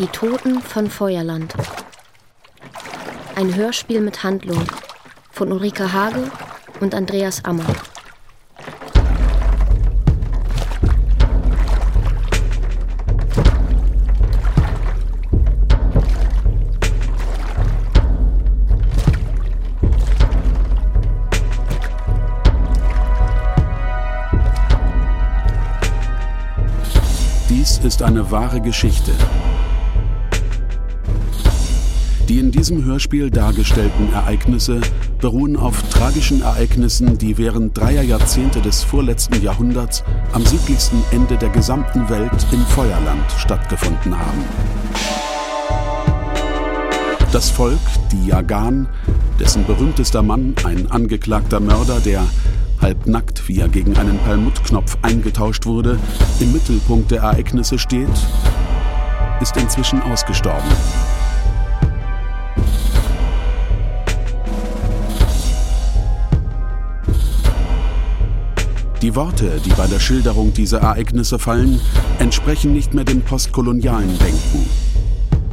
Die Toten von Feuerland. Ein Hörspiel mit Handlung von Ulrike Hage und Andreas Ammer. Dies ist eine wahre Geschichte. Die in diesem Hörspiel dargestellten Ereignisse beruhen auf tragischen Ereignissen, die während dreier Jahrzehnte des vorletzten Jahrhunderts am südlichsten Ende der gesamten Welt im Feuerland stattgefunden haben. Das Volk, die Jagan, dessen berühmtester Mann, ein angeklagter Mörder, der halbnackt, wie er gegen einen Perlmuttknopf eingetauscht wurde, im Mittelpunkt der Ereignisse steht, ist inzwischen ausgestorben. Die Worte, die bei der Schilderung dieser Ereignisse fallen, entsprechen nicht mehr dem postkolonialen Denken.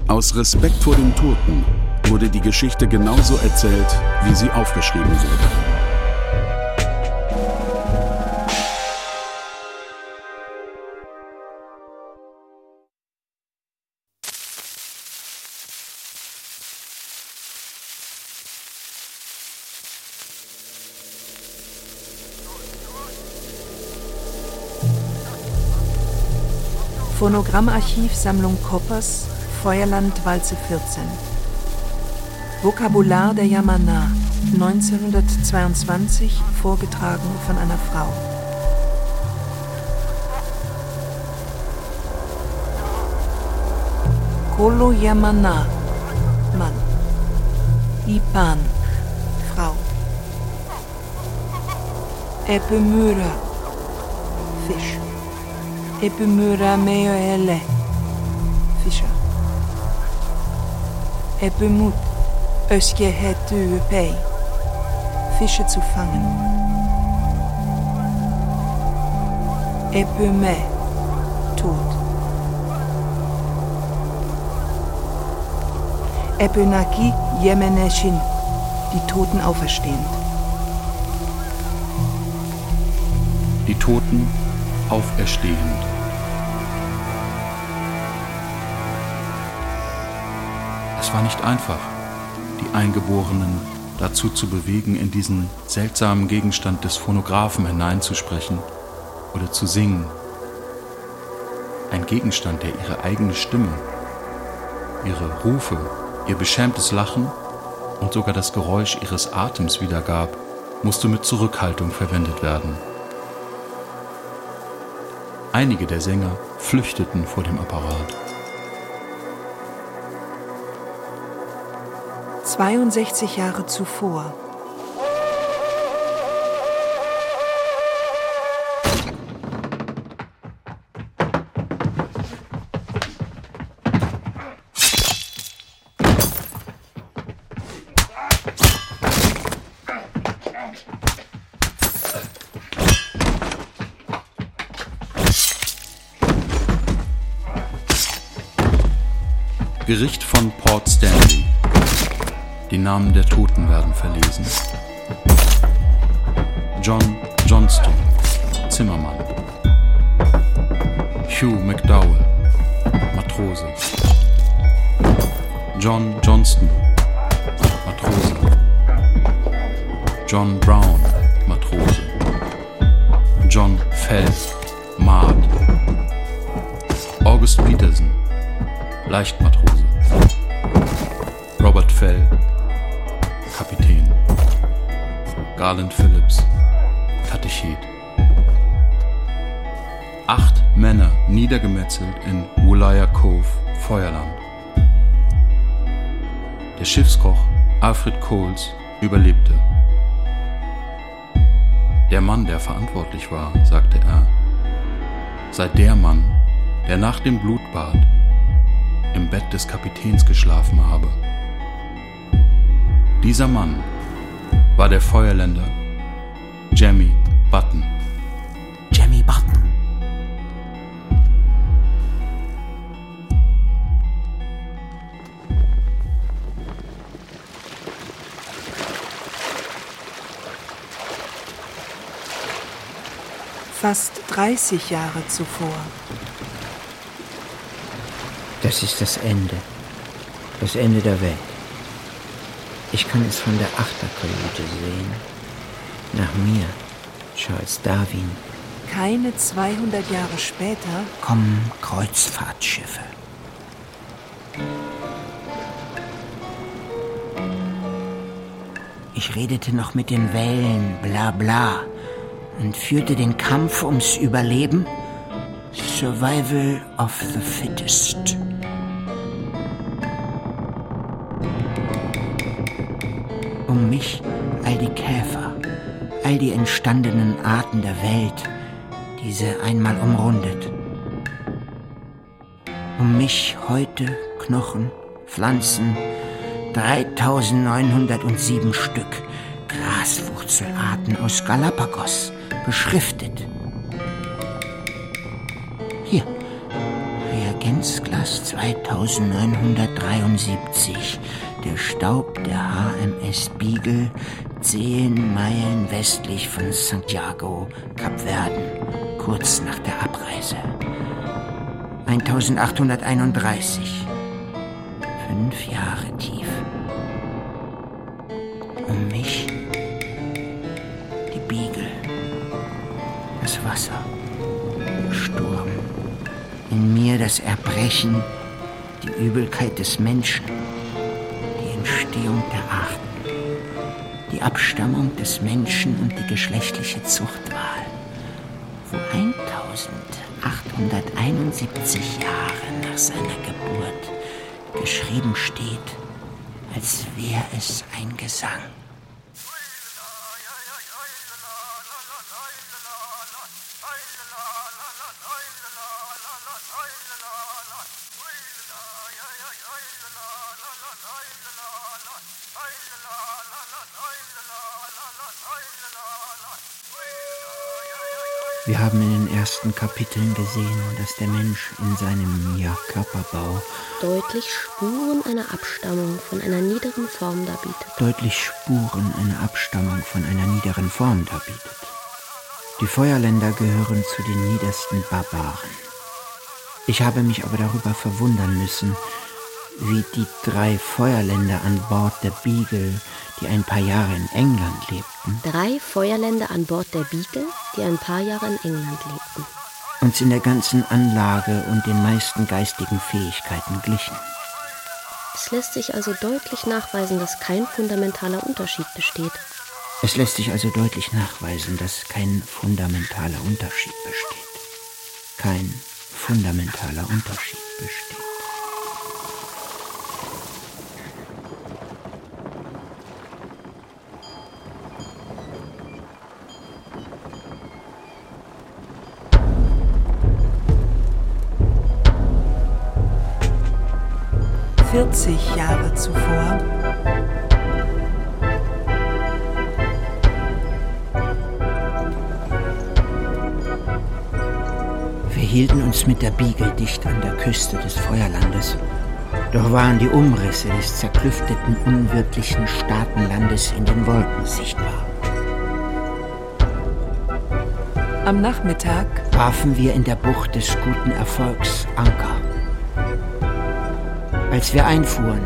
Aus Respekt vor den Toten wurde die Geschichte genauso erzählt, wie sie aufgeschrieben wurde. Phonogrammarchiv Sammlung Koppers, Feuerland Walze 14. Vokabular der Yamana, 1922, vorgetragen von einer Frau. Kolo Yamana, Mann. Ipan, Frau. Epemyra, Fisch. Epimura meo ele. Fischer. Epimut. Öske hetu pei. Fische zu fangen. Epime. Tod. Epinaki Yemeneshin. Die Toten auferstehend. Die Toten auferstehend. Es war nicht einfach, die Eingeborenen dazu zu bewegen, in diesen seltsamen Gegenstand des Phonographen hineinzusprechen oder zu singen. Ein Gegenstand, der ihre eigene Stimme, ihre Rufe, ihr beschämtes Lachen und sogar das Geräusch ihres Atems wiedergab, musste mit Zurückhaltung verwendet werden. Einige der Sänger flüchteten vor dem Apparat. 62 Jahre zuvor Gericht von Port Stanley. Die Namen der Toten werden verlesen. John Johnston, Zimmermann. Hugh McDowell, Matrose. John Johnston, Matrose. John Brown, Matrose. John Fell, Maat. August Peterson, Leichtmatrose. Garland Phillips, Katechet. Acht Männer niedergemetzelt in Woolaya Cove, Feuerland. Der Schiffskoch Alfred Coles überlebte. Der Mann, der verantwortlich war, sagte er, sei der Mann, der nach dem Blutbad im Bett des Kapitäns geschlafen habe. Dieser Mann war der Feuerländer Jamie Button. Jamie Button. Fast 30 Jahre zuvor. Das ist das Ende. Das Ende der Welt. Ich kann es von der Achterkajüte sehen. Nach mir, Charles Darwin. Keine 200 Jahre später kommen Kreuzfahrtschiffe. Ich redete noch mit den Wellen, bla bla, und führte den Kampf ums Überleben. Survival of the Fittest. Mich all die Käfer, all die entstandenen Arten der Welt, diese einmal umrundet. Um mich heute Knochen, Pflanzen, 3907 Stück Graswurzelarten aus Galapagos beschriftet. Hier, Reagenzglas 2973, der Staub der HMS Beagle, zehn Meilen westlich von Santiago, Kapverden, kurz nach der Abreise. 1831. Fünf Jahre tief um mich die Biegel, das Wasser, Sturm, in mir das Erbrechen, die Übelkeit des Menschen, Entstehung der Arten, die Abstammung des Menschen und die geschlechtliche Zuchtwahl, wo 1871 Jahre nach seiner Geburt geschrieben steht, als wäre es ein Gesang. Ersten Kapiteln gesehen, dass der Mensch in seinem ja, Körperbau deutlich Spuren einer Abstammung von einer niederen Form darbietet. Deutlich Spuren einer Abstammung von einer niederen Form darbietet. Die Feuerländer gehören zu den niedersten Barbaren. Ich habe mich aber darüber verwundern müssen, wie die drei Feuerländer an Bord der Beagle, die ein paar Jahre in England lebten. Drei Feuerländer an Bord der Beagle, die ein paar Jahre in England lebten. Uns in der ganzen Anlage und den meisten geistigen Fähigkeiten glichen. Es lässt sich also deutlich nachweisen, dass kein fundamentaler Unterschied besteht. Es lässt sich also deutlich nachweisen, dass kein fundamentaler Unterschied besteht. Kein fundamentaler Unterschied besteht. Vierzig Jahre zuvor Wir hielten uns mit der Biegel dicht an der Küste des Feuerlandes. Doch waren die Umrisse des zerklüfteten, unwirtlichen Staatenlandes in den Wolken sichtbar. am Nachmittag warfen wir in der Bucht des guten Erfolgs Anker. Als wir einfuhren,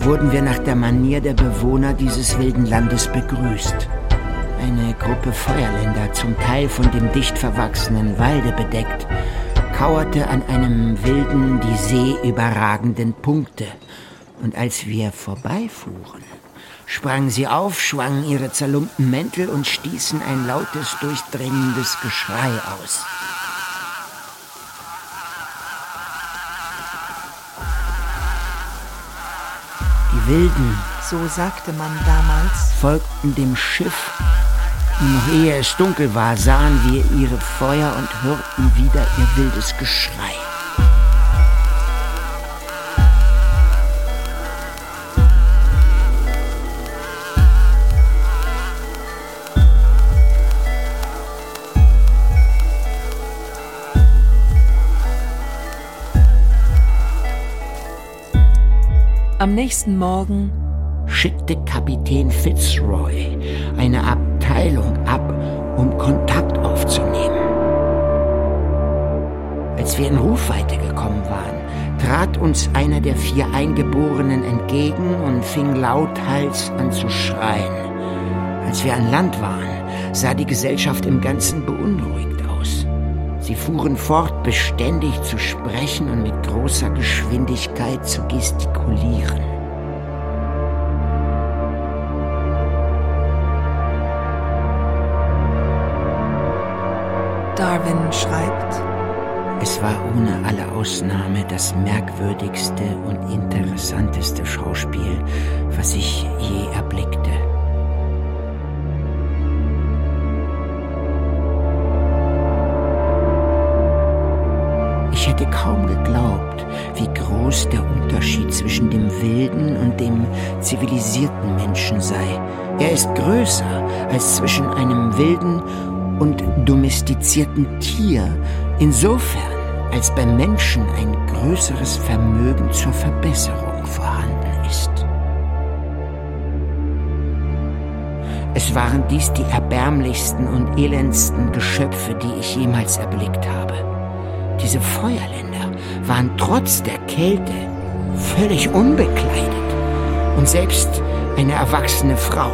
wurden wir nach der Manier der Bewohner dieses wilden Landes begrüßt. Eine Gruppe Feuerländer, zum Teil von dem dicht verwachsenen Walde bedeckt, kauerte an einem wilden, die See überragenden Punkte. Und als wir vorbeifuhren, sprangen sie auf, schwangen ihre zerlumpten Mäntel und stießen ein lautes, durchdringendes Geschrei aus. Wilden, so sagte man damals, folgten dem Schiff. Noch ehe es dunkel war, sahen wir ihre Feuer und hörten wieder ihr wildes Geschrei. Am nächsten Morgen schickte Kapitän Fitzroy eine Abteilung ab, um Kontakt aufzunehmen. Als wir in Rufweite gekommen waren, trat uns einer der vier Eingeborenen entgegen und fing lauthals an zu schreien. Als wir an Land waren, sah die Gesellschaft im Ganzen beunruhigt. Sie fuhren fort, beständig zu sprechen und mit großer Geschwindigkeit zu gestikulieren. Darwin schreibt, es war ohne alle Ausnahme das merkwürdigste und interessanteste Schauspiel, was ich je erblickte. Hätte kaum geglaubt, wie groß der Unterschied zwischen dem wilden und dem zivilisierten Menschen sei. Er ist größer als zwischen einem wilden und domestizierten Tier, insofern als beim Menschen ein größeres Vermögen zur Verbesserung vorhanden ist. Es waren dies die erbärmlichsten und elendsten Geschöpfe, die ich jemals erblickt habe. Diese Feuerländer waren trotz der Kälte völlig unbekleidet. Und selbst eine erwachsene Frau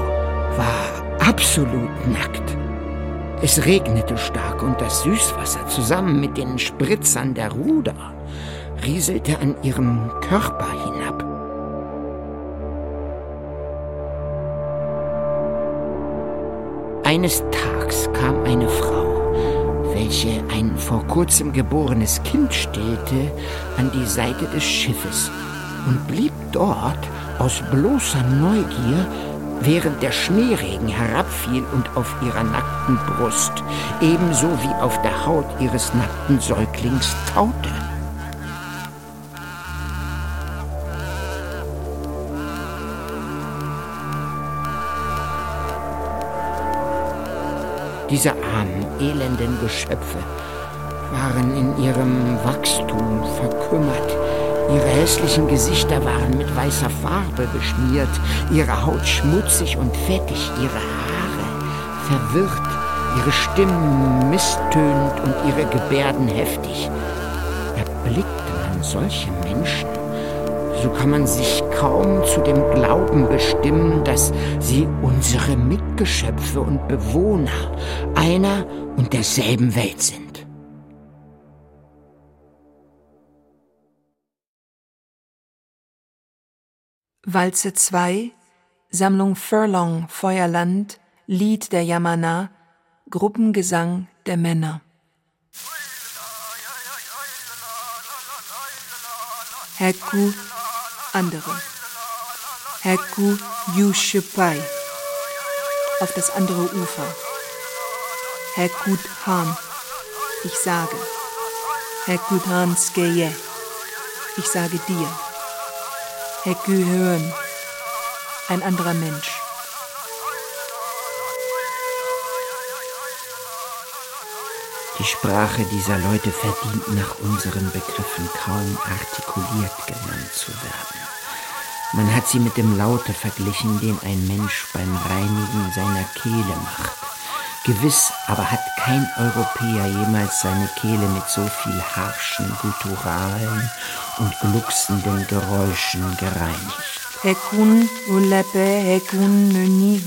war absolut nackt. Es regnete stark und das Süßwasser zusammen mit den Spritzern der Ruder rieselte an ihrem Körper hinab. Eines Tages kam eine Frau, welche ein vor kurzem geborenes Kind stillte, an die Seite des Schiffes und blieb dort aus bloßer Neugier während der Schneeregen herabfiel und auf ihrer nackten Brust, ebenso wie auf der Haut ihres nackten Säuglings taute. Diese armen, elenden Geschöpfe waren in ihrem Wachstum verkümmert Ihre hässlichen Gesichter waren mit weißer Farbe beschmiert, ihre Haut schmutzig und fettig, ihre Haare verwirrt, ihre Stimmen misstönend und ihre Gebärden heftig. Erblickte man solche Menschen, so kann man sich kaum zu dem Glauben bestimmen, dass sie unsere Mitgeschöpfe und Bewohner einer und derselben Welt sind. Walze 2, Sammlung Furlong, Feuerland, Lied der Yamana, Gruppengesang der Männer. Heku, andere. Heku Yushipai, auf das andere Ufer. Hekut Han, ich sage. Hekut Han Skeye, ich sage dir. Hekü hören, ein anderer Mensch. Die Sprache dieser Leute verdient nach unseren Begriffen kaum artikuliert genannt zu werden. Man hat sie mit dem Laute verglichen, den ein Mensch beim Reinigen seiner Kehle macht. Gewiss aber hat kein Europäer jemals seine Kehle mit so viel harschen, gutturalen und glucksenden Geräuschen gereinigt. Hekun ulepe hekun ni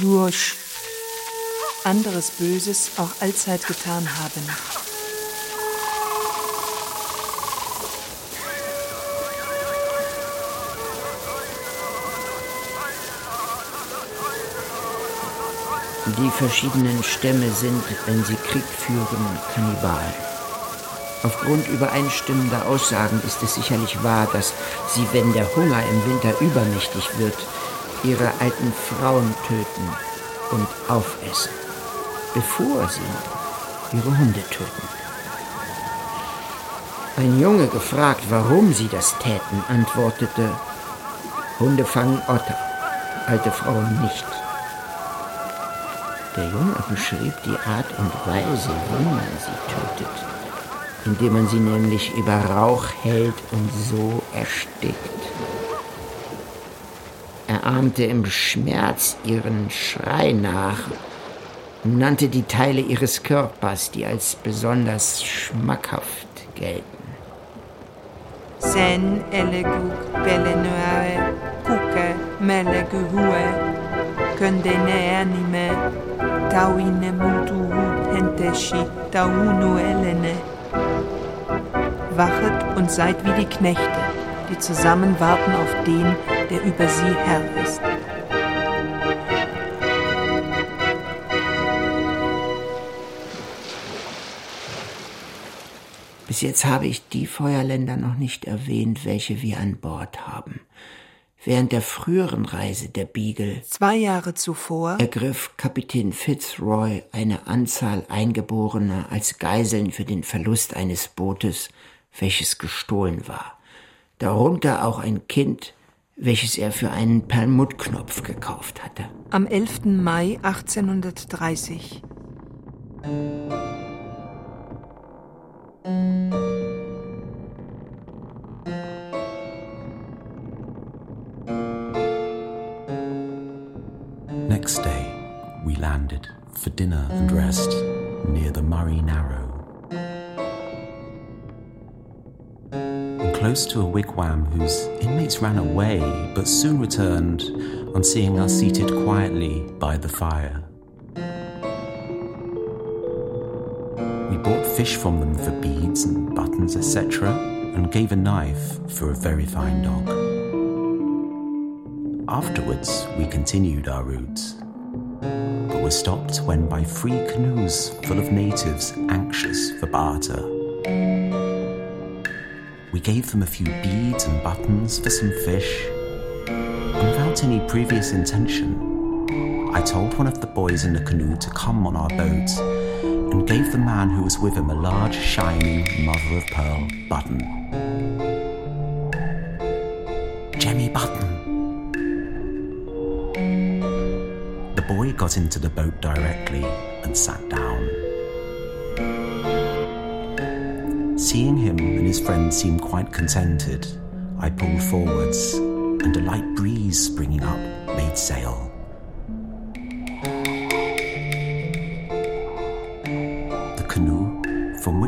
Anderes Böses auch allzeit getan haben. Die verschiedenen Stämme sind, wenn sie Krieg führen, Kannibalen. Aufgrund übereinstimmender Aussagen ist es sicherlich wahr, dass sie, wenn der Hunger im Winter übermächtig wird, ihre alten Frauen töten und aufessen, bevor sie ihre Hunde töten. Ein Junge gefragt, warum sie das täten, antwortete, Hunde fangen Otter, alte Frauen nicht. Der Junge beschrieb die Art und Weise, wie man sie tötet, indem man sie nämlich über Rauch hält und so erstickt. Er ahmte im Schmerz ihren Schrei nach nannte die Teile ihres Körpers, die als besonders schmackhaft gelten. Sen eleguk belenuare, kuke meleguhue, kundene anime, tauine mutu henteshi, taunu elene. Wachet und seid wie die Knechte, die zusammen warten auf den, der über sie Herr ist. Bis jetzt habe ich die Feuerländer noch nicht erwähnt, welche wir an Bord haben. Während der früheren Reise der Beagle zwei Jahre zuvor ergriff Kapitän Fitzroy eine Anzahl Eingeborener als Geiseln für den Verlust eines Bootes, welches gestohlen war. Darunter auch ein Kind, welches er für einen Perlmuttknopf gekauft hatte. Am 11. Mai 1830. Next day, we landed for dinner and rest near the Murray Narrow. And close to a wigwam whose inmates ran away but soon returned on seeing us seated quietly by the fire. We bought fish from them for beads and buttons, etc., and gave a knife for a very fine dog. Afterwards, we continued our route, but were stopped when by three canoes full of natives anxious for barter. We gave them a few beads and buttons for some fish, and without any previous intention, I told one of the boys in the canoe to come on our boat and gave the man who was with him a large, shining mother of pearl button. Jemmy Button. The boy got into the boat directly and sat down. Seeing him and his friend seem quite contented, I pulled forwards, and a light breeze springing up made sail.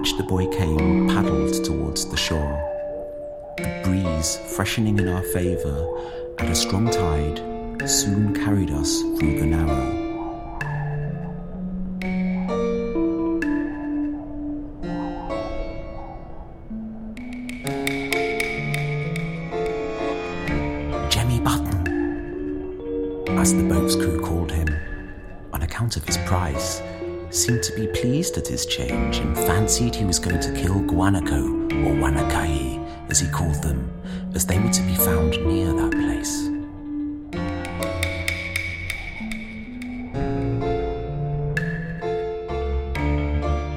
Which the boy came paddled towards the shore. The breeze, freshening in our favour, and a strong tide soon carried us through the narrow. Fancied he was going to kill Guanaco or Wanakai, as he called them, as they were to be found near that place.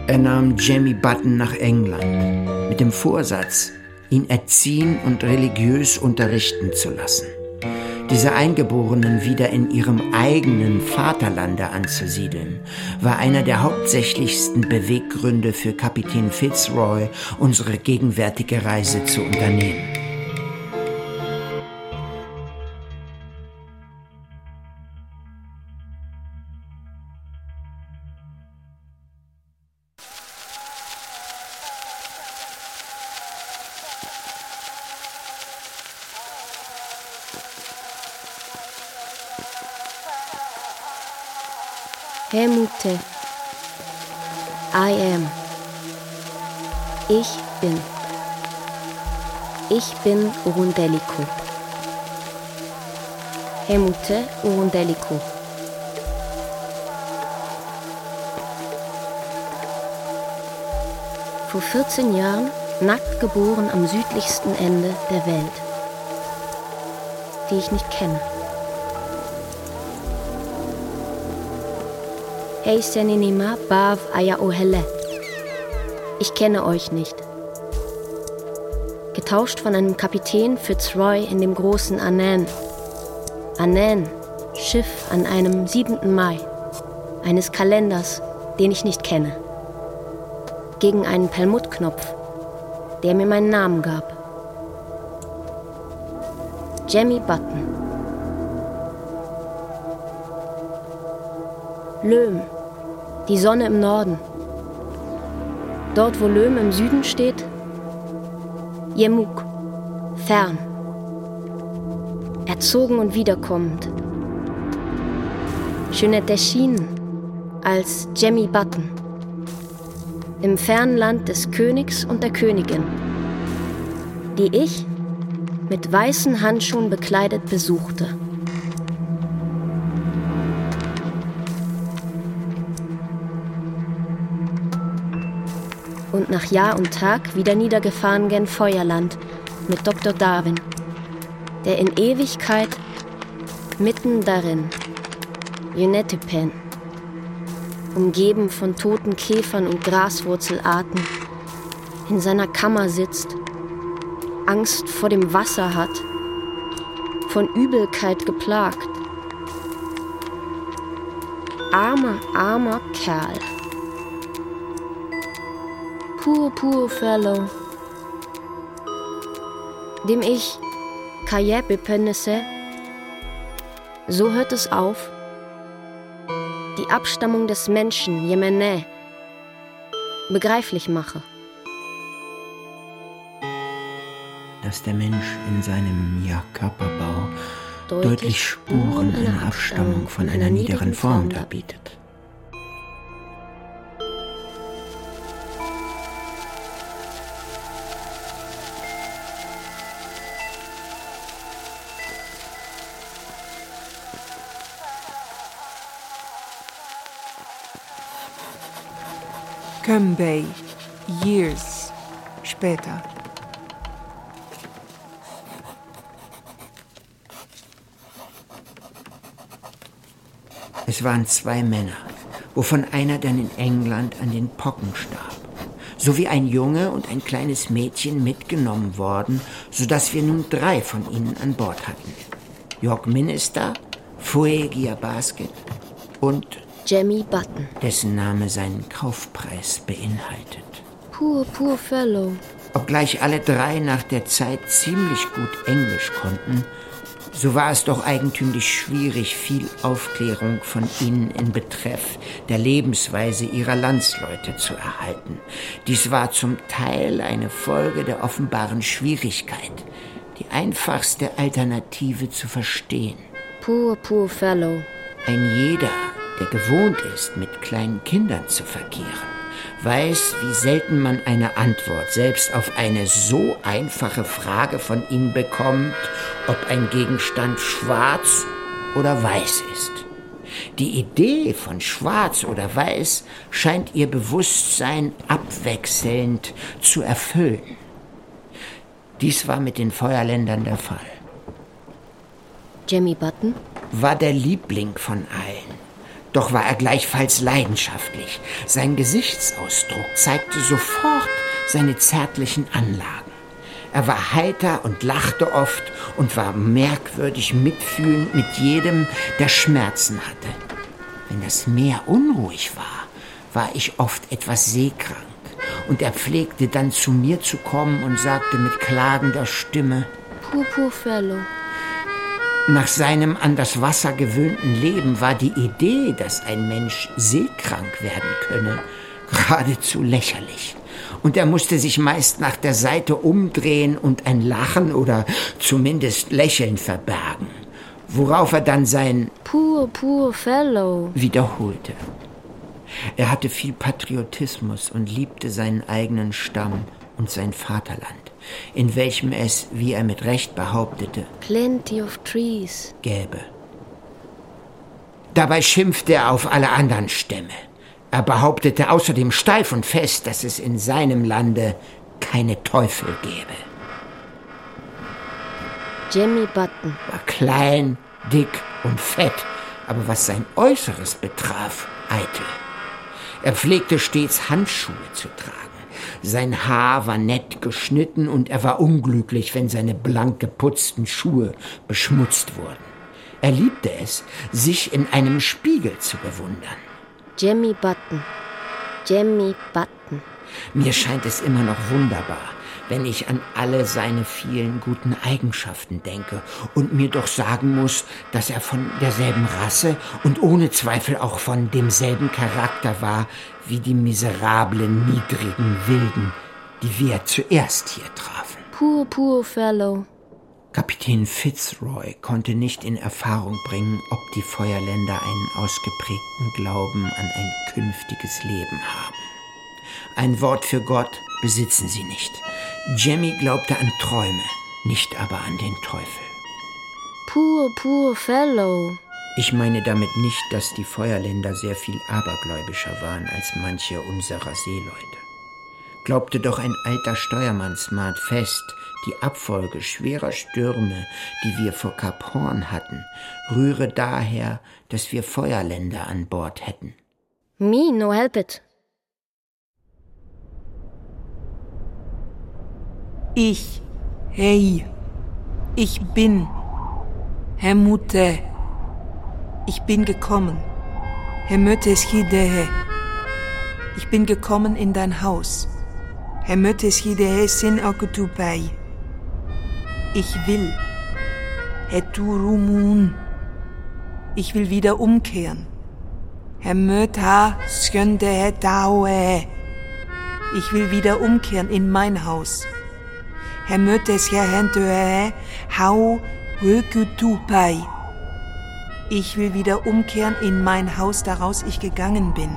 Er nahm Jemmy Button nach England mit dem Vorsatz, ihn erziehen und religiös unterrichten zu lassen. Diese Eingeborenen wieder in ihrem eigenen Vaterlande anzusiedeln, war einer der hauptsächlichsten Beweggründe für Kapitän Fitzroy, unsere gegenwärtige Reise zu unternehmen. Helmute. I am. Ich bin. Ich bin Urundeliko. Helmute Urundeliko. Vor 14 Jahren nackt geboren am südlichsten Ende der Welt, die ich nicht kenne. Ich kenne euch nicht. Getauscht von einem Kapitän Fitzroy in dem großen Anan. Anan, Schiff an einem 7. Mai, eines Kalenders, den ich nicht kenne. Gegen einen Perlmuttknopf, der mir meinen Namen gab. Jemmy Button. Löhm, die Sonne im Norden. Dort, wo Löhm im Süden steht, Jemuk, Fern. Erzogen und wiederkommend. Jeanette erschienen als Jemmy Button. Im fernen Land des Königs und der Königin, die ich mit weißen Handschuhen bekleidet besuchte. Und nach Jahr und Tag wieder niedergefahren gen Feuerland mit Dr. Darwin, der in Ewigkeit mitten darin, Pen, umgeben von toten Käfern und Graswurzelarten, in seiner Kammer sitzt Angst vor dem Wasser hat, von Übelkeit geplagt. Armer, armer Kerl. Poor, poor fellow. Dem ich Kajepe pennesse, so hört es auf. Die Abstammung des Menschen, Yemene, begreiflich mache. dass der Mensch in seinem ja, Körperbau deutlich, deutlich Spuren einer Abstammung von einer niederen Form darbietet. Kömbey, years später. Es waren zwei Männer, wovon einer dann in England an den Pocken starb, sowie ein Junge und ein kleines Mädchen mitgenommen worden, so dass wir nun drei von ihnen an Bord hatten. York Minister, Fuegia Basket und Jemmy Button, dessen Name seinen Kaufpreis beinhaltet. Poor, poor fellow. Obgleich alle drei nach der Zeit ziemlich gut Englisch konnten, so war es doch eigentümlich schwierig, viel Aufklärung von ihnen in Betreff der Lebensweise ihrer Landsleute zu erhalten. Dies war zum Teil eine Folge der offenbaren Schwierigkeit, die einfachste Alternative zu verstehen. Poor, poor fellow. Ein jeder, der gewohnt ist, mit kleinen Kindern zu verkehren, weiß, wie selten man eine Antwort selbst auf eine so einfache Frage von ihnen bekommt, ob ein Gegenstand schwarz oder weiß ist. Die Idee von schwarz oder weiß scheint ihr Bewusstsein abwechselnd zu erfüllen. Dies war mit den Feuerländern der Fall. Jemmy Button war der Liebling von allen. Doch war er gleichfalls leidenschaftlich. Sein Gesichtsausdruck zeigte sofort seine zärtlichen Anlagen. Er war heiter und lachte oft und war merkwürdig mitfühlend mit jedem, der Schmerzen hatte. Wenn das Meer unruhig war, war ich oft etwas seekrank. Und er pflegte dann zu mir zu kommen und sagte mit klagender Stimme, poor fellow. Nach seinem an das Wasser gewöhnten Leben war die Idee, dass ein Mensch seekrank werden könne, geradezu lächerlich. Und er musste sich meist nach der Seite umdrehen und ein Lachen oder zumindest Lächeln verbergen, worauf er dann sein Poor, poor fellow wiederholte. Er hatte viel Patriotismus und liebte seinen eigenen Stamm und sein Vaterland in welchem es, wie er mit Recht behauptete, Plenty of trees gäbe. Dabei schimpfte er auf alle anderen Stämme. Er behauptete außerdem steif und fest, dass es in seinem Lande keine Teufel gäbe. Jimmy Button war klein, dick und fett, aber was sein Äußeres betraf, eitel. Er pflegte stets Handschuhe zu tragen. Sein Haar war nett geschnitten und er war unglücklich, wenn seine blank geputzten Schuhe beschmutzt wurden. Er liebte es, sich in einem Spiegel zu bewundern. Jemmy Button. Jemmy Button. Mir scheint es immer noch wunderbar, wenn ich an alle seine vielen guten Eigenschaften denke und mir doch sagen muss, dass er von derselben Rasse und ohne Zweifel auch von demselben Charakter war wie die miserablen, niedrigen Wilden, die wir zuerst hier trafen. Poor, poor fellow. Kapitän Fitzroy konnte nicht in Erfahrung bringen, ob die Feuerländer einen ausgeprägten Glauben an ein künftiges Leben haben. Ein Wort für Gott besitzen sie nicht. Jemmy glaubte an Träume, nicht aber an den Teufel. Poor, poor fellow. Ich meine damit nicht, dass die Feuerländer sehr viel abergläubischer waren als manche unserer Seeleute. Glaubte doch ein alter Steuermann Smart fest, die Abfolge schwerer Stürme, die wir vor Kap Horn hatten, rühre daher, dass wir Feuerländer an Bord hätten. Me no help it. Ich, hey, ich bin, Herr Mutte, ich bin gekommen, Herr Müttes Hidehe, ich bin gekommen in dein Haus, Herr Müttes Hidehe sin okutupai. Ich will, Herr Turumun, ich will wieder umkehren, Herr Möta Skönde Daue, ich will wieder umkehren in mein Haus. Herr Mötes Hentöe Hau Hökutupai. Ich will wieder umkehren in mein Haus, daraus ich gegangen bin.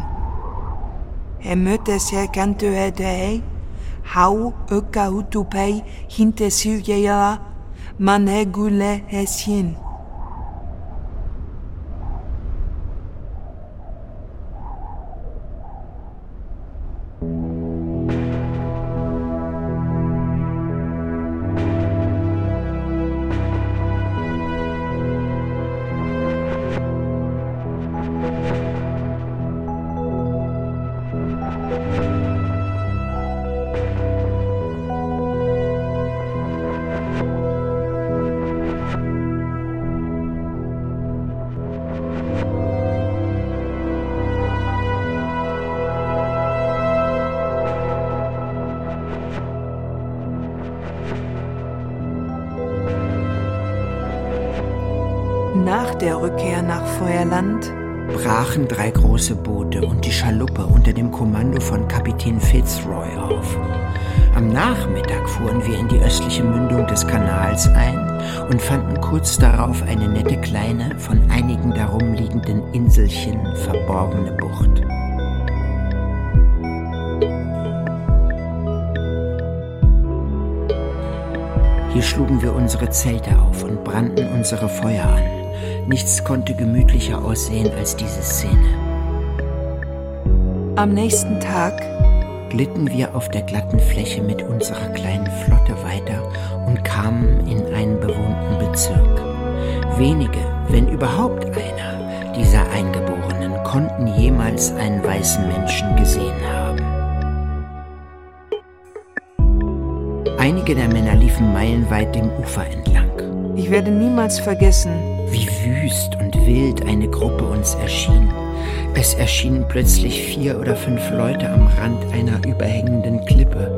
Herr Mötes Hentöe Dei Hau Ökahutupai Hintesügeja Manegule Häschen. Der Rückkehr nach Feuerland brachen drei große Boote und die Schaluppe unter dem Kommando von Kapitän Fitzroy auf. Am Nachmittag fuhren wir in die östliche Mündung des Kanals ein und fanden kurz darauf eine nette kleine, von einigen darum liegenden Inselchen verborgene Bucht. Hier schlugen wir unsere Zelte auf und brannten unsere Feuer an. Nichts konnte gemütlicher aussehen als diese Szene. am nächsten Tag glitten wir auf der glatten Fläche mit unserer kleinen Flotte weiter und kamen in einen bewohnten Bezirk. Wenige, wenn überhaupt einer, dieser Eingeborenen konnten jemals einen weißen Menschen gesehen haben. Einige der Männer liefen meilenweit dem Ufer entlang. Ich werde niemals vergessen, Wie wüst und wild eine Gruppe uns erschien. Es erschienen plötzlich vier oder fünf Leute am Rand einer überhängenden Klippe.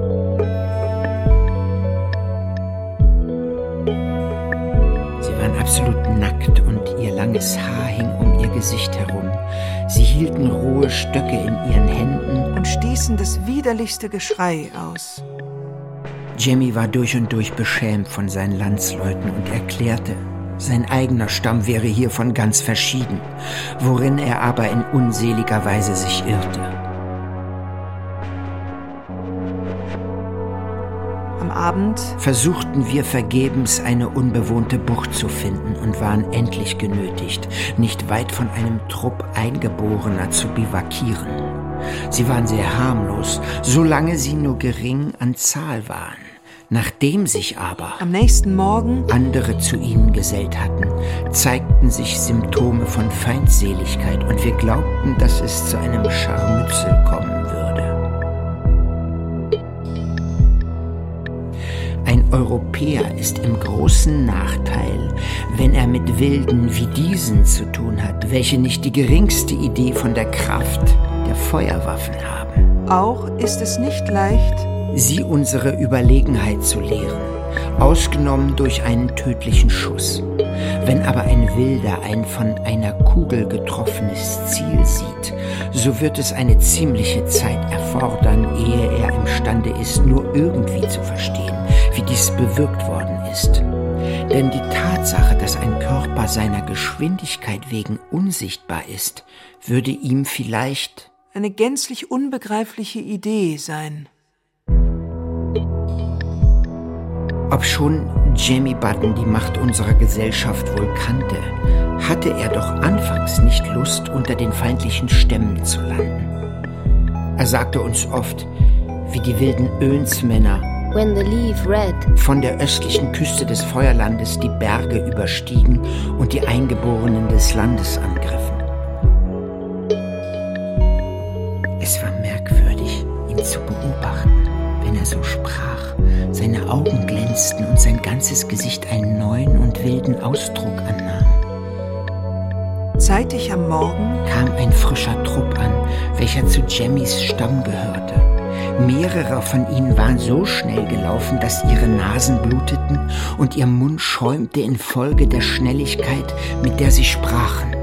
Sie waren absolut nackt und ihr langes Haar hing um ihr Gesicht herum. Sie hielten rohe Stöcke in ihren Händen. und stießen das widerlichste Geschrei aus. Jimmy war durch und durch beschämt von seinen Landsleuten und erklärte, sein eigener Stamm wäre hiervon ganz verschieden, worin er aber in unseliger Weise sich irrte. Am Abend Versuchten wir vergebens eine unbewohnte Bucht zu finden und waren endlich genötigt, nicht weit von einem Trupp Eingeborener zu bivakieren. Sie waren sehr harmlos, solange sie nur gering an Zahl waren. Nachdem sich aber am nächsten Morgen andere zu ihnen gesellt hatten, zeigten sich Symptome von Feindseligkeit und wir glaubten, dass es zu einem Scharmützel kommen würde. Ein Europäer ist im großen Nachteil, wenn er mit Wilden wie diesen zu tun hat, welche nicht die geringste Idee von der Kraft der Feuerwaffen haben. auch ist es nicht leicht, sie unsere Überlegenheit zu lehren, ausgenommen durch einen tödlichen Schuss. Wenn aber ein Wilder ein von einer Kugel getroffenes Ziel sieht, so wird es eine ziemliche Zeit erfordern, ehe er imstande ist, nur irgendwie zu verstehen, wie dies bewirkt worden ist. Denn die Tatsache, dass ein Körper seiner Geschwindigkeit wegen unsichtbar ist, würde ihm vielleicht eine gänzlich unbegreifliche Idee sein. Obschon Jamie Button die Macht unserer Gesellschaft wohl kannte, hatte er doch anfangs nicht Lust, unter den feindlichen Stämmen zu landen. Er sagte uns oft, wie die wilden Önsmänner von der östlichen Küste des Feuerlandes die Berge überstiegen und die Eingeborenen des Landes angriffen. Es war merkwürdig, ihn zu beobachten, wenn er so sprach. Glänzten und sein ganzes Gesicht einen neuen und wilden Ausdruck annahm. Zeitig am Morgen kam ein frischer Trupp an, welcher zu Jemmys Stamm gehörte. Mehrere von ihnen waren so schnell gelaufen, dass ihre Nasen bluteten und ihr Mund schäumte infolge der Schnelligkeit, mit der sie sprachen.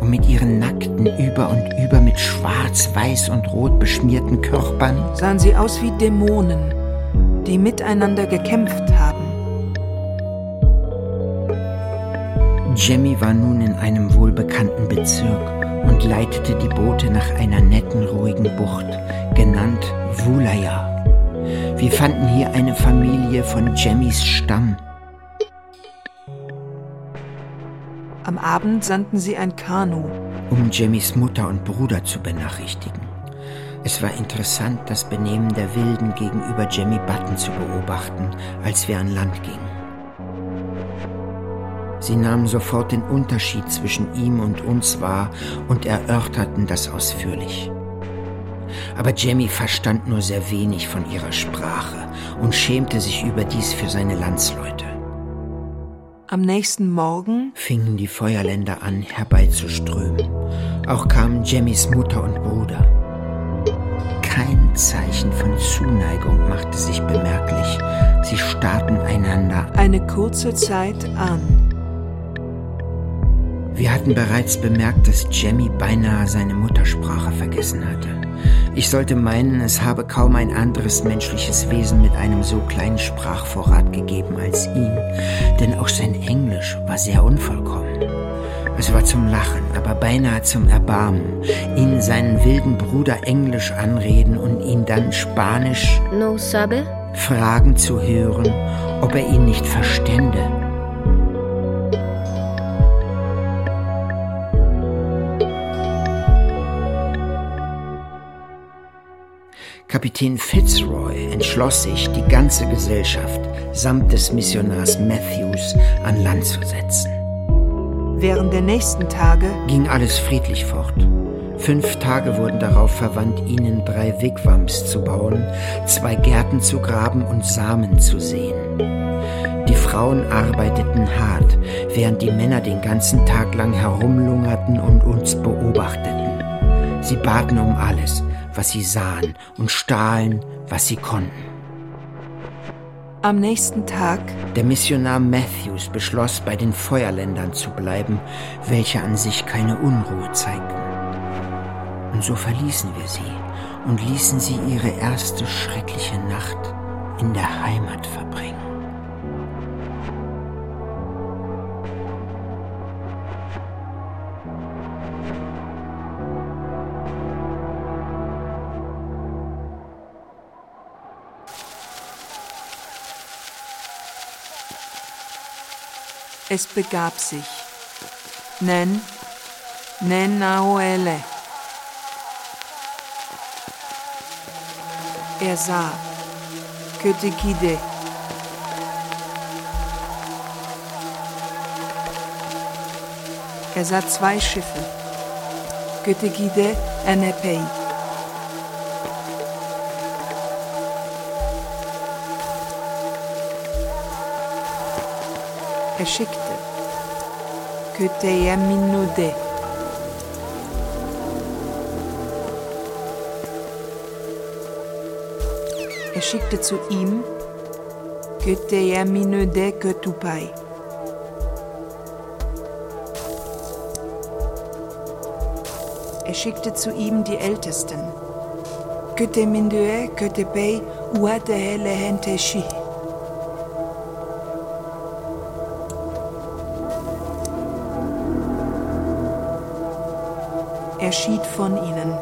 Und mit ihren nackten, über und über mit schwarz, weiß und rot beschmierten Körpern sahen sie aus wie Dämonen, die miteinander gekämpft haben. Jemmy war nun in einem wohlbekannten Bezirk und leitete die Boote nach einer netten, ruhigen Bucht, genannt Wulaya. Wir fanden hier eine Familie von Jemmys Stamm. Am Abend sandten sie ein Kanu. um Jemmys Mutter und Bruder zu benachrichtigen. Es war interessant, das Benehmen der Wilden gegenüber Jemmy Button zu beobachten, als wir an Land gingen. Sie nahmen sofort den Unterschied zwischen ihm und uns wahr und erörterten das ausführlich. Aber Jemmy verstand nur sehr wenig von ihrer Sprache und schämte sich überdies für seine Landsleute. Am nächsten Morgen Fingen die Feuerländer an, herbeizuströmen. Auch kamen Jemmys Mutter und Bruder. Kein Zeichen von Zuneigung machte sich bemerklich. Sie starrten einander eine kurze Zeit an. Wir hatten bereits bemerkt, dass Jemmy beinahe seine Muttersprache vergessen hatte. Ich sollte meinen, es habe kaum ein anderes menschliches Wesen mit einem so kleinen Sprachvorrat gegeben als ihn, denn auch sein Englisch war sehr unvollkommen. Es war zum Lachen, aber beinahe zum Erbarmen, ihn seinen wilden Bruder Englisch anreden und ihn dann Spanisch No sabe? fragen zu hören, ob er ihn nicht verstände. Kapitän Fitzroy entschloss sich, die ganze Gesellschaft samt des Missionars Matthews an Land zu setzen. Während der nächsten Tage Ging alles friedlich fort. Fünf Tage wurden darauf verwandt, ihnen drei Wigwams zu bauen, zwei Gärten zu graben und Samen zu säen. Die Frauen arbeiteten hart, während die Männer den ganzen Tag lang herumlungerten und uns beobachteten. Sie baten um alles, was sie sahen, und stahlen, was sie konnten. Am nächsten Tag Der Missionar Matthews beschloss, bei den Feuerländern zu bleiben, welche an sich keine Unruhe zeigten. Und so verließen wir sie und ließen sie ihre erste schreckliche Nacht in der Heimat verbringen. Es begab sich. Nen, Nen. Er sah Kötekide. Er sah zwei Schiffe. Kötekide Enepei. Er schickte Köteyeminude. Er schickte zu ihm Köteyeminude Kötupai. Er schickte zu ihm die Ältesten. Kötemindue Kötepei Uatehele Henteshi. Schied von ihnen.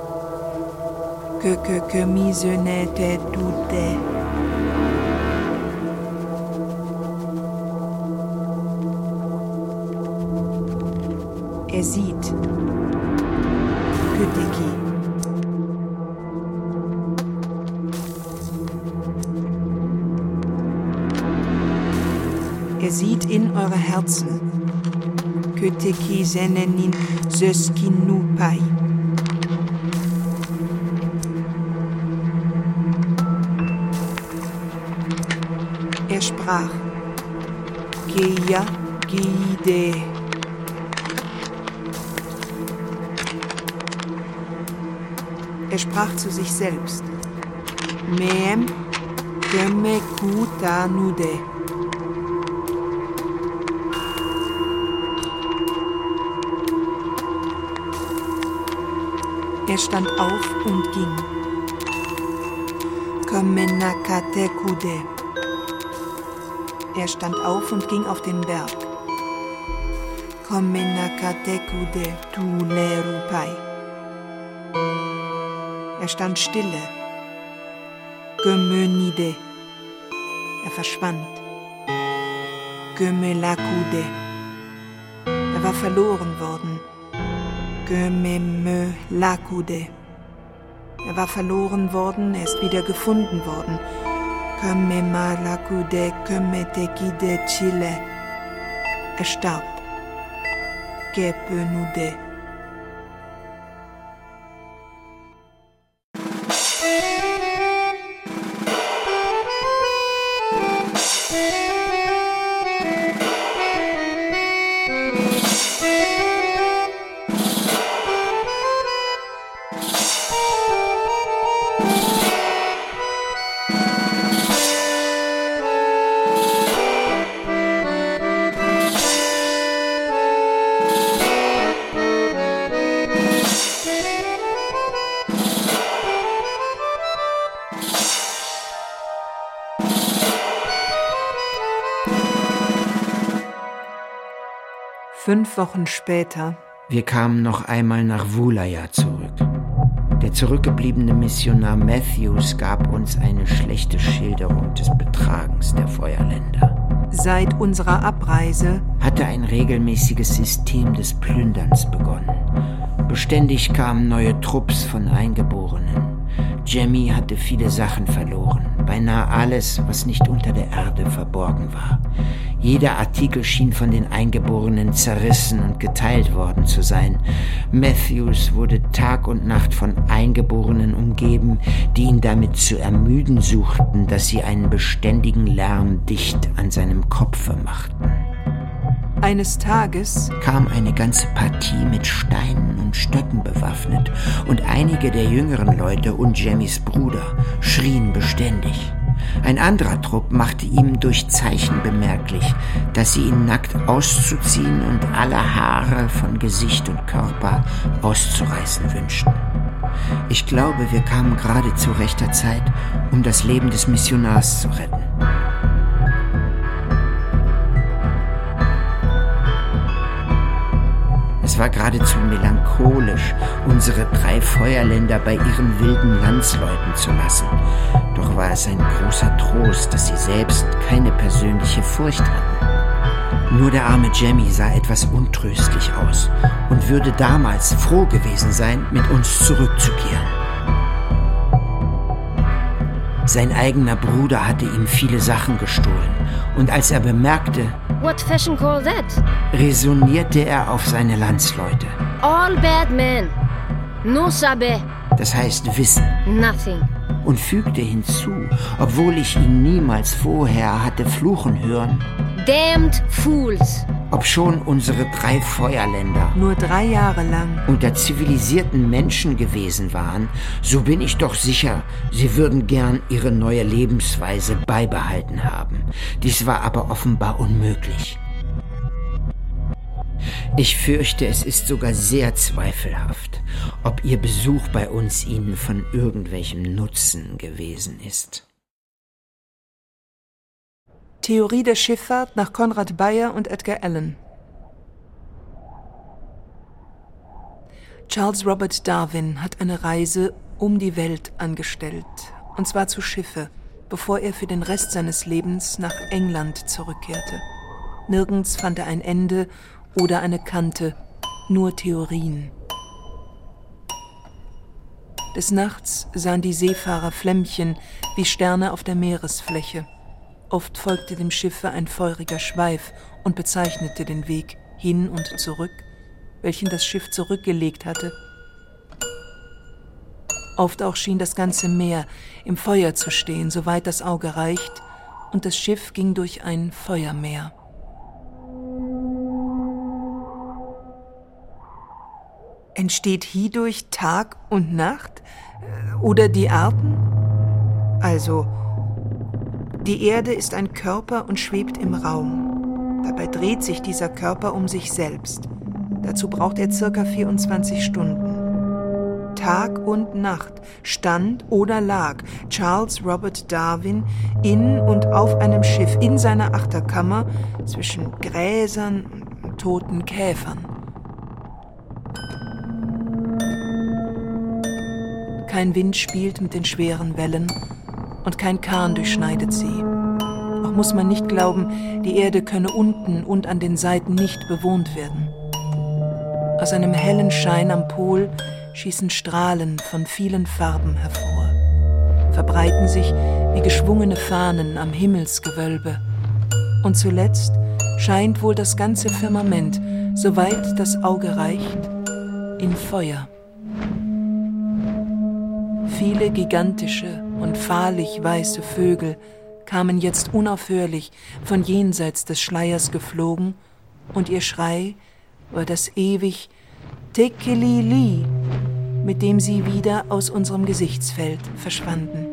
Que que que. Er sieht. Küteki. Er sieht in eure Herzen. Küteki senenin söskinupai. Er sprach. Geja gide. Er sprach zu sich selbst. Mem gömme kuta nude. Er stand auf und ging. Komenakatekude. Er stand auf und ging auf den Berg. Er stand stille. Gömönide. Er verschwand. Gömelakude. Er war verloren worden. Gömemö lakude. Er war verloren worden, er ist wieder gefunden worden. Gömema lakude, gömetekide chile. Er starb. Gepenude. Fünf Wochen später. Wir kamen noch einmal nach Wulaya zurück. Der zurückgebliebene Missionar Matthews gab uns eine schlechte Schilderung des Betragens der Feuerländer. Seit unserer Abreise hatte ein regelmäßiges System des Plünderns begonnen. Beständig kamen neue Trupps von Eingeborenen. Jemmy hatte viele Sachen verloren, beinahe alles, was nicht unter der Erde verborgen war. Jeder Artikel schien von den Eingeborenen zerrissen und geteilt worden zu sein. Matthews wurde Tag und Nacht von Eingeborenen umgeben, die ihn damit zu ermüden suchten, dass sie einen beständigen Lärm dicht an seinem Kopfe machten. Eines Tages kam eine ganze Partie mit Steinen und Stöcken bewaffnet, und einige der jüngeren Leute und Jemmys Bruder schrien beständig. Ein anderer Trupp machte ihm durch Zeichen bemerklich, dass sie ihn nackt auszuziehen und alle Haare von Gesicht und Körper auszureißen wünschten. Ich glaube, wir kamen gerade zu rechter Zeit, um das Leben des Missionars zu retten. War geradezu melancholisch, unsere drei Feuerländer bei ihren wilden Landsleuten zu lassen. Doch war es ein großer Trost, dass sie selbst keine persönliche Furcht hatten. Nur der arme Jemmy sah etwas untröstlich aus und würde damals froh gewesen sein, mit uns zurückzukehren. Sein eigener Bruder hatte ihm viele Sachen gestohlen, und als er bemerkte, What fashion call that? resonierte er auf seine Landsleute. All bad men. No sabe. Das heißt Wissen. Nothing. Und fügte hinzu, obwohl ich ihn niemals vorher hatte fluchen hören, Damned fools. Obschon unsere drei Feuerländer nur drei Jahre lang unter zivilisierten Menschen gewesen waren, so bin ich doch sicher, sie würden gern ihre neue Lebensweise beibehalten haben. Dies war aber offenbar unmöglich. Ich fürchte, es ist sogar sehr zweifelhaft, ob Ihr Besuch bei uns Ihnen von irgendwelchem Nutzen gewesen ist. Theorie der Schifffahrt nach Konrad Bayer und Edgar Allen. Charles Robert Darwin hat eine Reise um die Welt angestellt, und zwar zu Schiffe, bevor er für den Rest seines Lebens nach England zurückkehrte. Nirgends fand er ein Ende oder eine Kante, nur Theorien. Des Nachts sahen die Seefahrer Flämmchen wie Sterne auf der Meeresfläche. Oft folgte dem Schiffe ein feuriger Schweif und bezeichnete den Weg hin und zurück, welchen das Schiff zurückgelegt hatte. Oft auch schien das ganze Meer im Feuer zu stehen, soweit das Auge reicht, und das Schiff ging durch ein Feuermeer. Entsteht hierdurch Tag und Nacht oder die Arten? Also, die Erde ist ein Körper und schwebt im Raum. Dabei dreht sich dieser Körper um sich selbst. Dazu braucht er circa 24 Stunden. Tag und Nacht stand oder lag Charles Robert Darwin in und auf einem Schiff in seiner Achterkammer zwischen Gräsern und toten Käfern. Kein Wind spielt mit den schweren Wellen und kein Kahn durchschneidet sie. Auch muss man nicht glauben, die Erde könne unten und an den Seiten nicht bewohnt werden. Aus einem hellen Schein am Pol schießen Strahlen von vielen Farben hervor, verbreiten sich wie geschwungene Fahnen am Himmelsgewölbe. Und zuletzt scheint wohl das ganze Firmament, soweit das Auge reicht, in Feuer. Viele gigantische und fahrlich weiße Vögel kamen jetzt unaufhörlich von jenseits des Schleiers geflogen, und ihr Schrei war das ewig Tekelili, mit dem sie wieder aus unserem Gesichtsfeld verschwanden.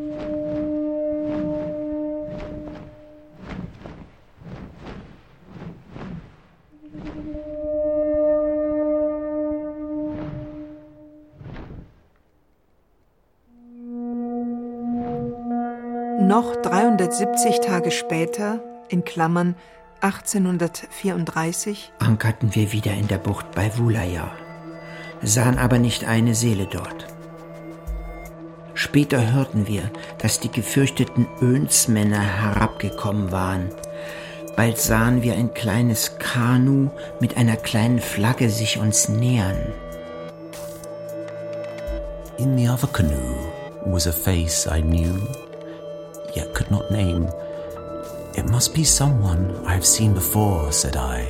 Noch 370 Tage später, in Klammern 1834, ankerten wir wieder in der Bucht bei Wulaya, sahen aber nicht eine Seele dort. Später hörten wir, dass die gefürchteten Önsmänner herabgekommen waren. Bald sahen wir ein kleines Kanu mit einer kleinen Flagge sich uns nähern. In the other canoe was a face I knew yet could not name. It must be someone I have seen before, said I,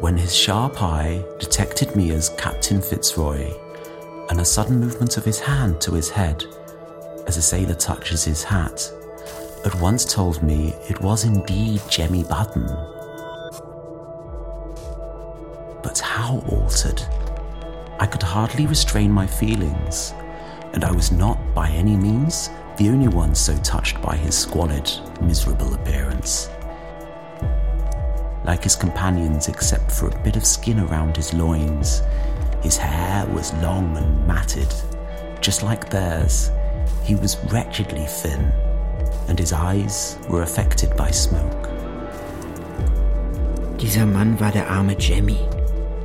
when his sharp eye detected me as Captain Fitzroy, and a sudden movement of his hand to his head, as a sailor touches his hat, at once told me it was indeed Jemmy Button. But how altered? I could hardly restrain my feelings, and I was not by any means the only one so touched by his squalid, miserable appearance. Like his companions, except for a bit of skin around his loins, his hair was long and matted. Just like theirs, he was wretchedly thin, and his eyes were affected by smoke. Dieser Mann war der arme Jemmy,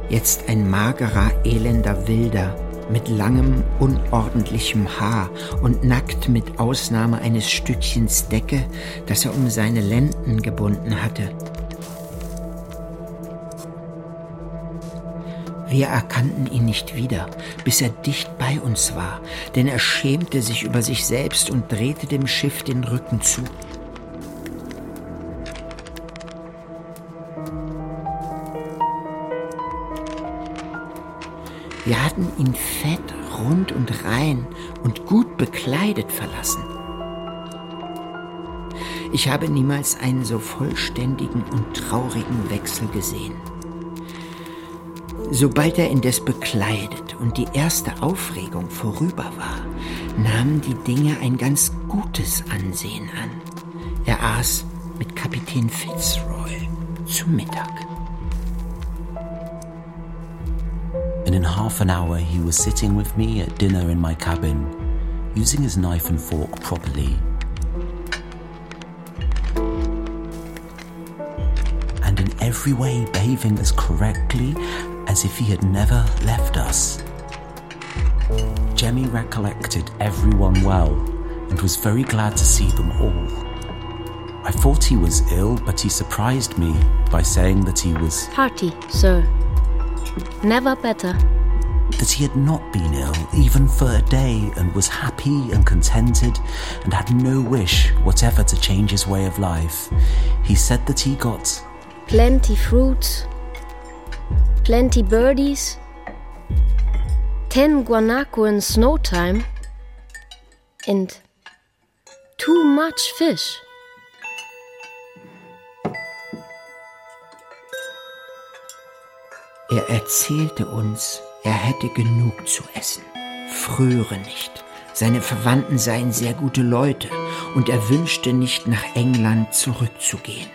jetzt ein magerer, elender Wilder, mit langem, unordentlichem Haar und nackt mit Ausnahme eines Stückchens Decke, das er um seine Lenden gebunden hatte. Wir erkannten ihn nicht wieder, bis er dicht bei uns war, denn er schämte sich über sich selbst und drehte dem Schiff den Rücken zu. Wir hatten ihn fett, rund und rein und gut bekleidet verlassen. Ich habe niemals einen so vollständigen und traurigen Wechsel gesehen. Sobald er indes bekleidet und die erste Aufregung vorüber war, nahmen die Dinge ein ganz gutes Ansehen an. Er aß mit Kapitän Fitzroy zu Mittag. And in half an hour he was sitting with me at dinner in my cabin, using his knife and fork properly. And in every way behaving as correctly as if he had never left us. Jemmy recollected everyone well and was very glad to see them all. I thought he was ill, but he surprised me by saying that he was. Hearty, sir. Never better. That he had not been ill, even for a day, and was happy and contented, and had no wish whatever to change his way of life. He said that he got. Plenty fruits, plenty birdies, ten guanaco in snow time, and too much fish. Er erzählte uns, er hätte genug zu essen. Fröre nicht. Seine Verwandten seien sehr gute Leute und er wünschte nicht nach England zurückzugehen.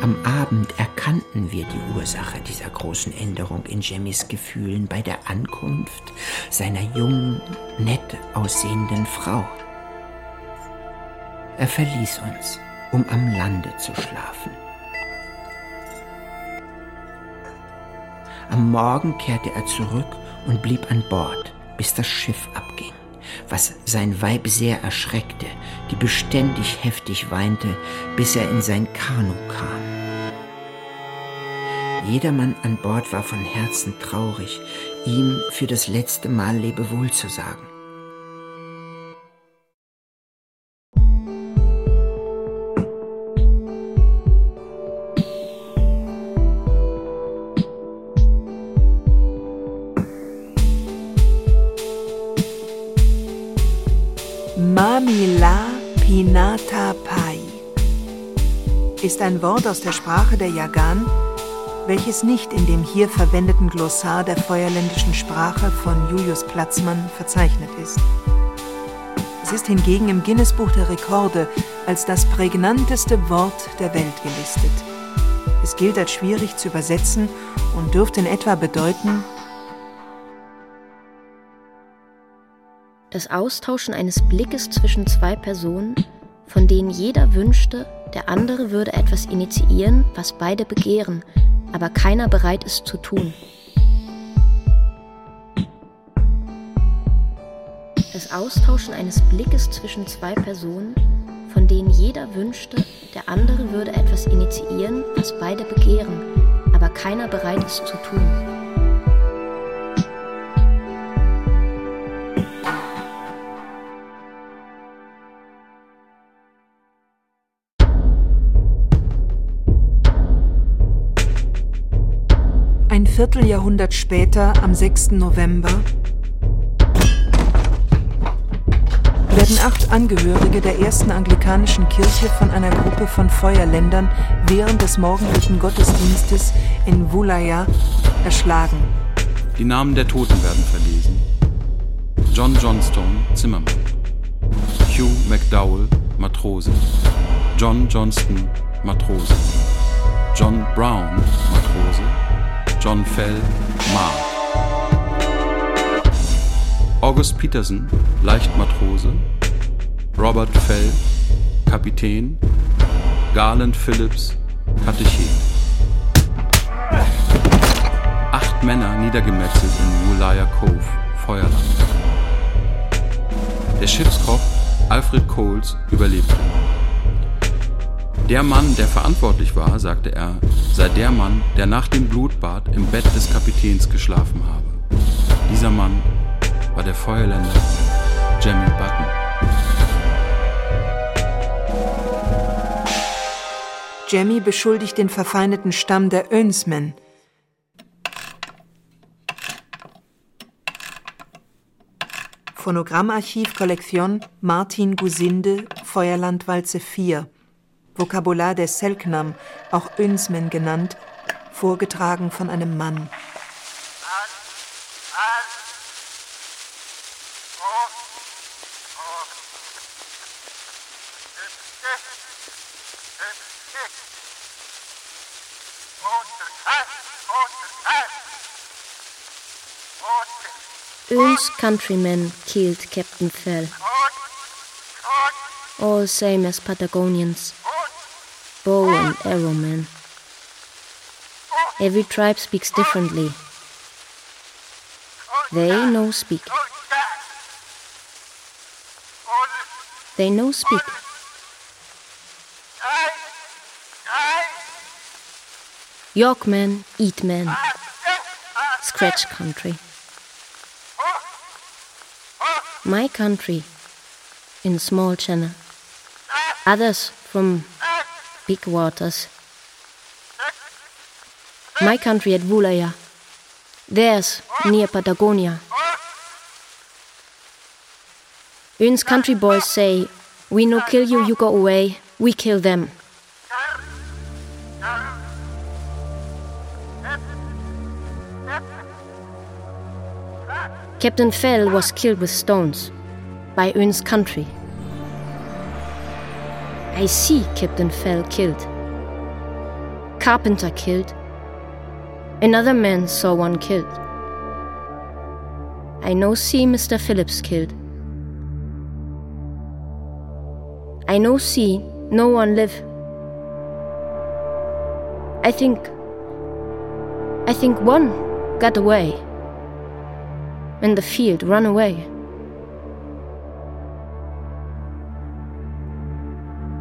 Am Abend erkannten wir die Ursache dieser großen Änderung in Jemmys Gefühlen bei der Ankunft seiner jungen, nett aussehenden Frau. Er verließ uns, um am Lande zu schlafen. Am Morgen kehrte er zurück und blieb an Bord, bis das Schiff abging, was sein Weib sehr erschreckte, die beständig heftig weinte, bis er in sein Kanu kam. Jedermann an Bord war von Herzen traurig, ihm für das letzte Mal Lebewohl zu sagen. Ein Wort aus der Sprache der Yagan, welches nicht in dem hier verwendeten Glossar der feuerländischen Sprache von Julius Platzmann verzeichnet ist. Es ist hingegen im Guinness-Buch der Rekorde als das prägnanteste Wort der Welt gelistet. Es gilt als schwierig zu übersetzen und dürfte in etwa bedeuten das Austauschen eines Blickes zwischen zwei Personen, von denen jeder wünschte, der andere würde etwas initiieren, was beide begehren, aber keiner bereit ist zu tun. Das Austauschen eines Blickes zwischen zwei Personen, von denen jeder wünschte, der andere würde etwas initiieren, was beide begehren, aber keiner bereit ist zu tun. Vierteljahrhundert später, am 6. November, werden acht Angehörige der ersten anglikanischen Kirche von einer Gruppe von Feuerländern während des morgendlichen Gottesdienstes in Wulaya erschlagen. Die Namen der Toten werden verlesen. John Johnstone, Zimmermann. Hugh McDowell, Matrose. John Johnston, Matrose. John Brown, Matrose. John Fell, Mark. August Peterson, Leichtmatrose. Robert Fell, Kapitän. Garland Phillips, Katechet. Acht Männer niedergemetzelt in Wulaya Cove, Feuerland. Der Schiffskoch Alfred Coles überlebte. Der Mann, der verantwortlich war, sagte er, sei der Mann, der nach dem Blutbad im Bett des Kapitäns geschlafen habe. Dieser Mann war der Feuerländer Jemmy Button. Jemmy beschuldigt den verfeindeten Stamm der Önsmen. Phonogrammarchiv Kollektion Martin Gusinde Feuerlandwalze 4 Vokabular der Selknam, auch Önsmen genannt, vorgetragen von einem Mann. Oons countrymen killed Captain Fell. All same as Patagonians. Bow and arrow men. Every tribe speaks differently. They no speak. They no speak. Yorkmen eat men. Scratch country. My country in small channel. Others from big waters. My country at Vulaya. Theirs near Patagonia. Un's country boys say, We no kill you, you go away, we kill them. Captain Fell was killed with stones by Un's country. I see Captain Fell killed. Carpenter killed. Another man saw one killed. I know see Mr. Phillips killed. I know see no one live. I think I think one got away in the field, run away.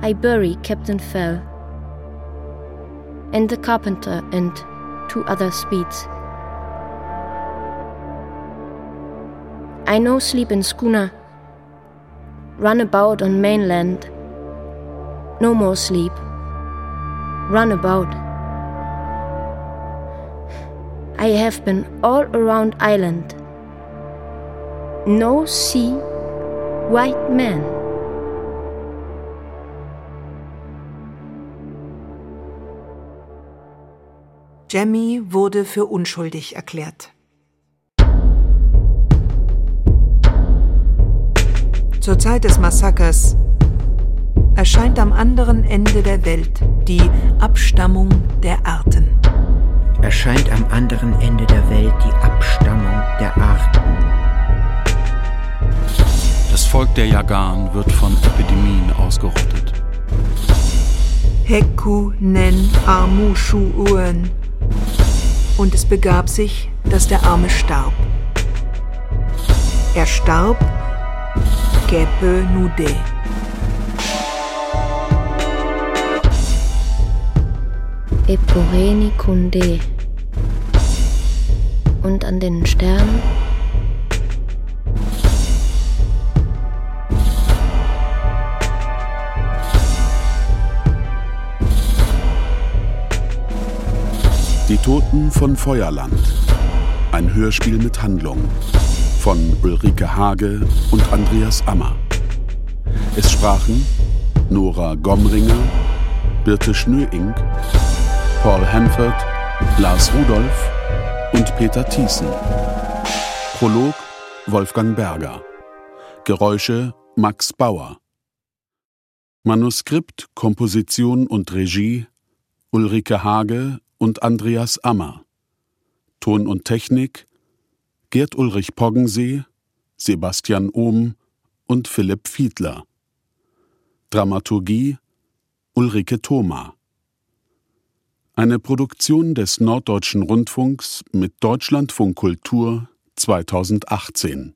I bury Captain Fell and the carpenter and two other speeds. I know sleep in schooner, run about on mainland, no more sleep, run about. I have been all around island no see white man. Jemmy wurde für unschuldig erklärt. Zur Zeit des Massakers erscheint am anderen Ende der Welt die Abstammung der Arten. Erscheint am anderen Ende der Welt die Abstammung der Arten. Das Volk der Jagan wird von Epidemien ausgerottet. Heku nen Amushu Uen. Und es begab sich, dass der Arme starb. Er starb Gepe Nude. Eporeni Kunde. Und an den Sternen Toten von Feuerland. Ein Hörspiel mit Handlung von Ulrike Hage und Andreas Ammer. Es sprachen Nora Gomringer, Birte Schnöing, Paul Hanford, Lars Rudolph und Peter Thiessen. Prolog Wolfgang Berger. Geräusche Max Bauer. Manuskript, Komposition und Regie Ulrike Hage und Andreas Ammer. Ton und Technik Gerd Ulrich Poggensee, Sebastian Ohm und Philipp Fiedler. Dramaturgie Ulrike Thoma. Eine Produktion des Norddeutschen Rundfunks mit Deutschlandfunk Kultur 2018.